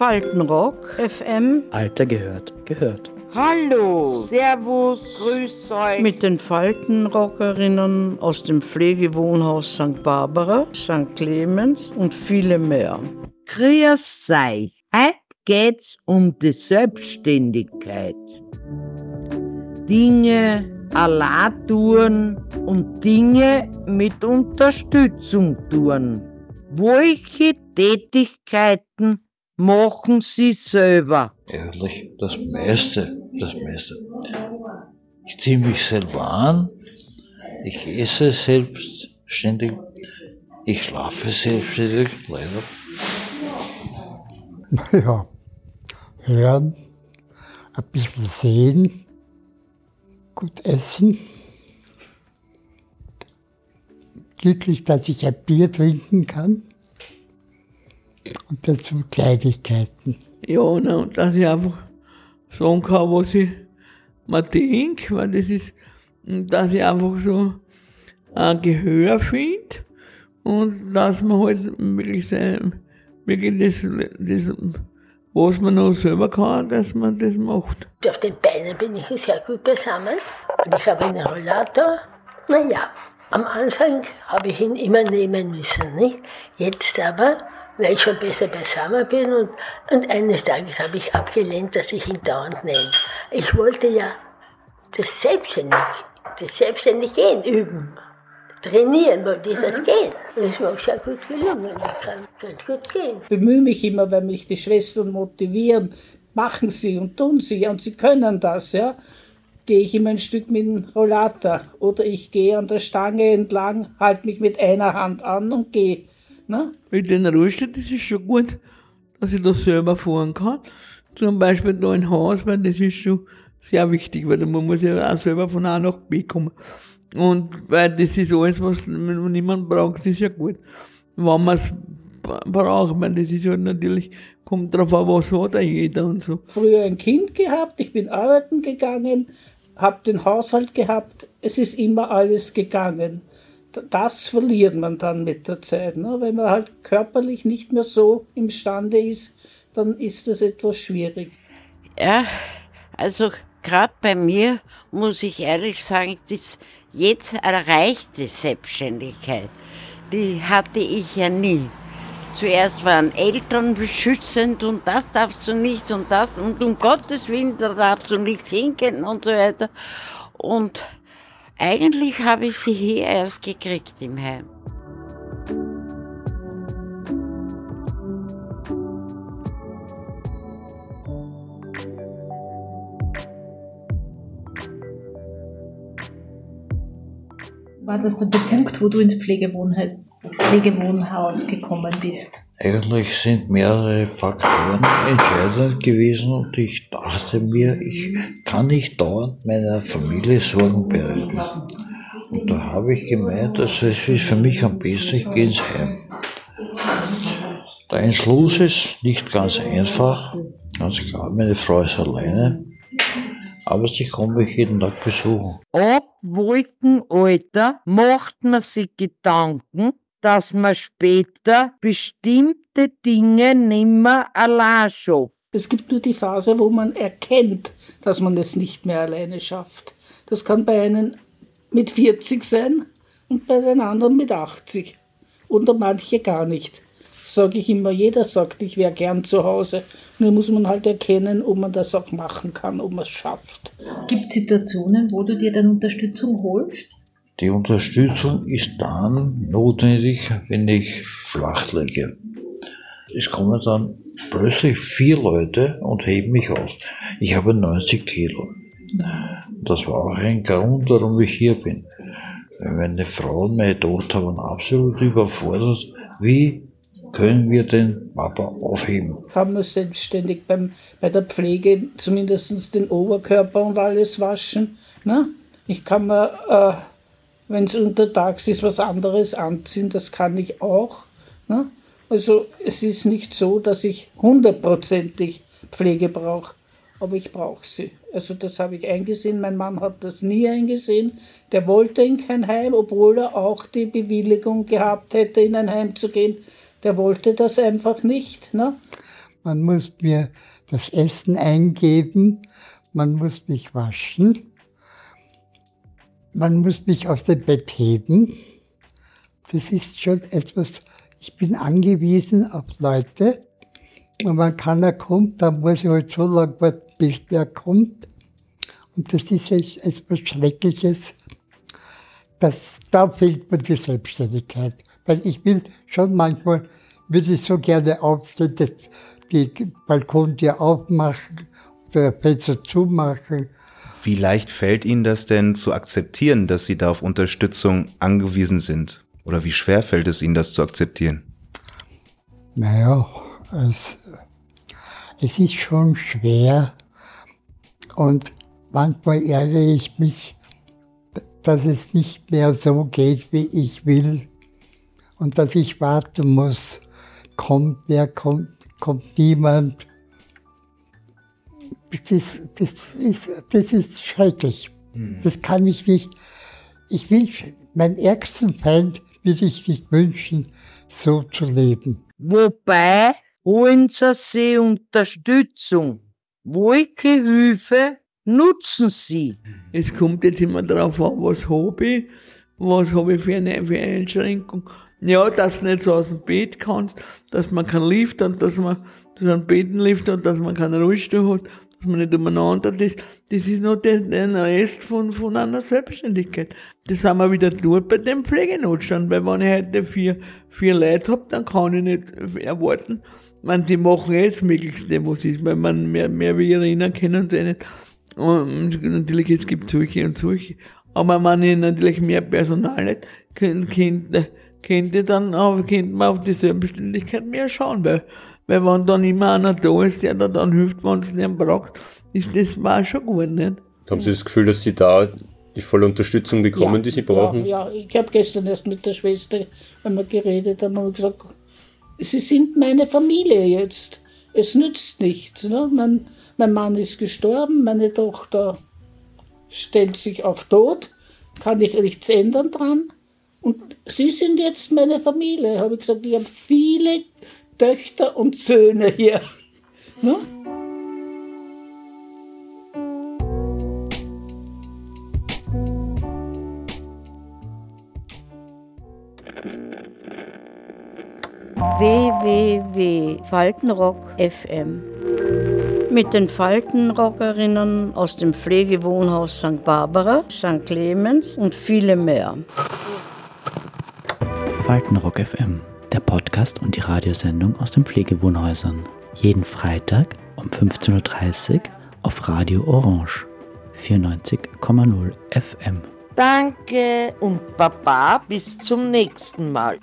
Faltenrock FM. Alter gehört, gehört. Hallo, Servus, Grüß euch. Mit den Faltenrockerinnen aus dem Pflegewohnhaus St. Barbara, St. Clemens und viele mehr. Grüß sei. Heute geht's um die Selbstständigkeit. Dinge allein tun und Dinge mit Unterstützung tun. Welche Tätigkeiten machen Sie selber? Ehrlich, das meiste, das meiste. Ich ziehe mich selber an, ich esse selbstständig, ich schlafe selbstständig, leider. Ja, hören, ein bisschen sehen, gut essen. Glücklich, dass ich ein Bier trinken kann. Und dazu Kleinigkeiten. Ja, na, und dass ich einfach sagen kann, was ich mir denke, weil das ist, dass ich einfach so ein Gehör finde und dass man halt wirklich, sein, wirklich das, das, was man noch selber kann, dass man das macht. Auf den Beinen bin ich sehr gut beisammen und ich habe einen Rollator. Naja, am Anfang habe ich ihn immer nehmen müssen, nicht? Jetzt aber, weil ich schon besser beisammen bin und, und eines Tages habe ich abgelehnt, dass ich ihn dauernd nehme. Ich wollte ja das selbstständig, das selbstständig gehen üben. Trainieren wollte ich das gehen. Und es mir auch sehr gut gelungen. Ich kann ganz gut gehen. bemühe mich immer, wenn mich die Schwestern motivieren, machen sie und tun sie und sie können das, ja. Gehe ich immer ein Stück mit dem Rollator oder ich gehe an der Stange entlang, halte mich mit einer Hand an und gehe. Ne? Mit den Rollstuhl, das ist schon gut, dass ich das selber fahren kann. Zum Beispiel da in Haus, weil das ist schon sehr wichtig, weil man muss ja auch selber von A nach B kommen. Und weil das ist alles, was niemand braucht, das ist ja gut. Wenn man es braucht, weil das ist halt natürlich, kommt drauf an, was hat da jeder und so. Früher ein Kind gehabt, ich bin arbeiten gegangen, habe den Haushalt gehabt, es ist immer alles gegangen. Das verliert man dann mit der Zeit. Ne? Wenn man halt körperlich nicht mehr so imstande ist, dann ist das etwas schwierig. Ja, also gerade bei mir muss ich ehrlich sagen, das jetzt erreichte Selbstständigkeit, die hatte ich ja nie. Zuerst waren Eltern beschützend und das darfst du nicht und das und um Gottes Willen, da darfst du nicht hingehen und so weiter. Und eigentlich habe ich sie hier erst gekriegt im Heim. War das dann der Punkt, wo du ins Pflegewohnhe Pflegewohnhaus gekommen bist? Eigentlich sind mehrere Faktoren entscheidend gewesen und ich dachte mir, ich kann nicht dauernd meiner Familie Sorgen bereiten. Und da habe ich gemeint, also es ist für mich am besten, ich gehe ins Heim. Der Entschluss ist nicht ganz einfach, ganz klar, meine Frau ist alleine, aber sie kommt mich jeden Tag besuchen. Ab Wolkenalter macht man sich Gedanken, dass man später bestimmte Dinge nimmer allein schafft. Es gibt nur die Phase, wo man erkennt, dass man es nicht mehr alleine schafft. Das kann bei einem mit 40 sein und bei den anderen mit 80. Oder manche gar nicht. Sage ich immer, jeder sagt, ich wäre gern zu Hause. Nur muss man halt erkennen, ob man das auch machen kann, ob man es schafft. Gibt es Situationen, wo du dir dann Unterstützung holst? Die Unterstützung ist dann notwendig, wenn ich flach liege. Es kommen dann plötzlich vier Leute und heben mich auf. Ich habe 90 Kilo. Das war auch ein Grund, warum ich hier bin. Meine Frau und meine Tochter waren absolut überfordert. Wie können wir den Papa aufheben? Kann man selbstständig beim, bei der Pflege zumindest den Oberkörper und alles waschen. Ne? Ich kann mir, äh, wenn es untertags ist, was anderes anziehen, das kann ich auch. Ne? Also es ist nicht so, dass ich hundertprozentig Pflege brauche, aber ich brauche sie. Also das habe ich eingesehen. Mein Mann hat das nie eingesehen. Der wollte in kein Heim, obwohl er auch die Bewilligung gehabt hätte, in ein Heim zu gehen. Der wollte das einfach nicht. Ne? Man muss mir das Essen eingeben, man muss mich waschen, man muss mich aus dem Bett heben. Das ist schon etwas, ich bin angewiesen auf Leute. Und wenn keiner kommt, dann muss ich halt so lange warten, bis wer kommt. Und das ist etwas Schreckliches. Das, da fehlt mir die Selbstständigkeit. Weil ich will schon manchmal, würde ich so gerne aufstehen, das, die Balkontür aufmachen oder Fenster zumachen. Wie leicht fällt Ihnen das denn zu akzeptieren, dass Sie da auf Unterstützung angewiesen sind? Oder wie schwer fällt es Ihnen, das zu akzeptieren? Naja, es, es ist schon schwer und manchmal ärgere ich mich, dass es nicht mehr so geht, wie ich will und dass ich warten muss, kommt wer, kommt, kommt niemand. Das ist, das ist, das ist schrecklich. Mhm. Das kann ich nicht. Ich wünsche, meinen ärgsten Feind würde ich nicht wünschen, so zu leben. Wobei holen Sie sich Unterstützung. Welche Hilfe nutzen Sie? Es kommt jetzt immer darauf an, was habe ich, was habe ich für eine, für eine Einschränkung. Ja, dass du nicht so aus dem Bett kannst, dass man keinen Lift hat, dass man dass einen Bettenlift hat, dass man keinen Rollstuhl hat, dass man nicht umeinander, das, das ist noch der, der Rest von, von einer Selbstständigkeit. Das haben wir wieder dort bei dem Pflegenotstand, weil wenn ich heute vier, vier Leute hab, dann kann ich nicht erwarten, man, die machen jetzt das Möglichste, was ist, weil man mehr, mehr wie erinnern können sie nicht. Und natürlich, es gibt solche und solche. Aber wenn ich natürlich mehr Personal hätte, könnte, könnte dann auch, könnte man auf die Selbstständigkeit mehr schauen, weil, weil wenn dann immer einer da ist, der da dann hilft, wenn es nicht braucht, ist das war schon gut, nicht? Haben Sie das Gefühl, dass Sie da die volle Unterstützung bekommen, ja, die Sie brauchen? Ja, ja. ich habe gestern erst mit der Schwester, wenn wir geredet haben, haben gesagt, Sie sind meine Familie jetzt. Es nützt nichts. Ne? Mein, mein Mann ist gestorben, meine Tochter stellt sich auf Tod, kann ich nichts ändern dran. Und Sie sind jetzt meine Familie. Habe ich gesagt, ich habe viele Töchter und Söhne hier. Ne? www.faltenrock FM mit den Faltenrockerinnen aus dem Pflegewohnhaus St. Barbara, St. Clemens und viele mehr. Faltenrock FM, der Podcast und die Radiosendung aus den Pflegewohnhäusern. Jeden Freitag um 15.30 Uhr auf Radio Orange 94,0 FM. Danke und Baba bis zum nächsten Mal.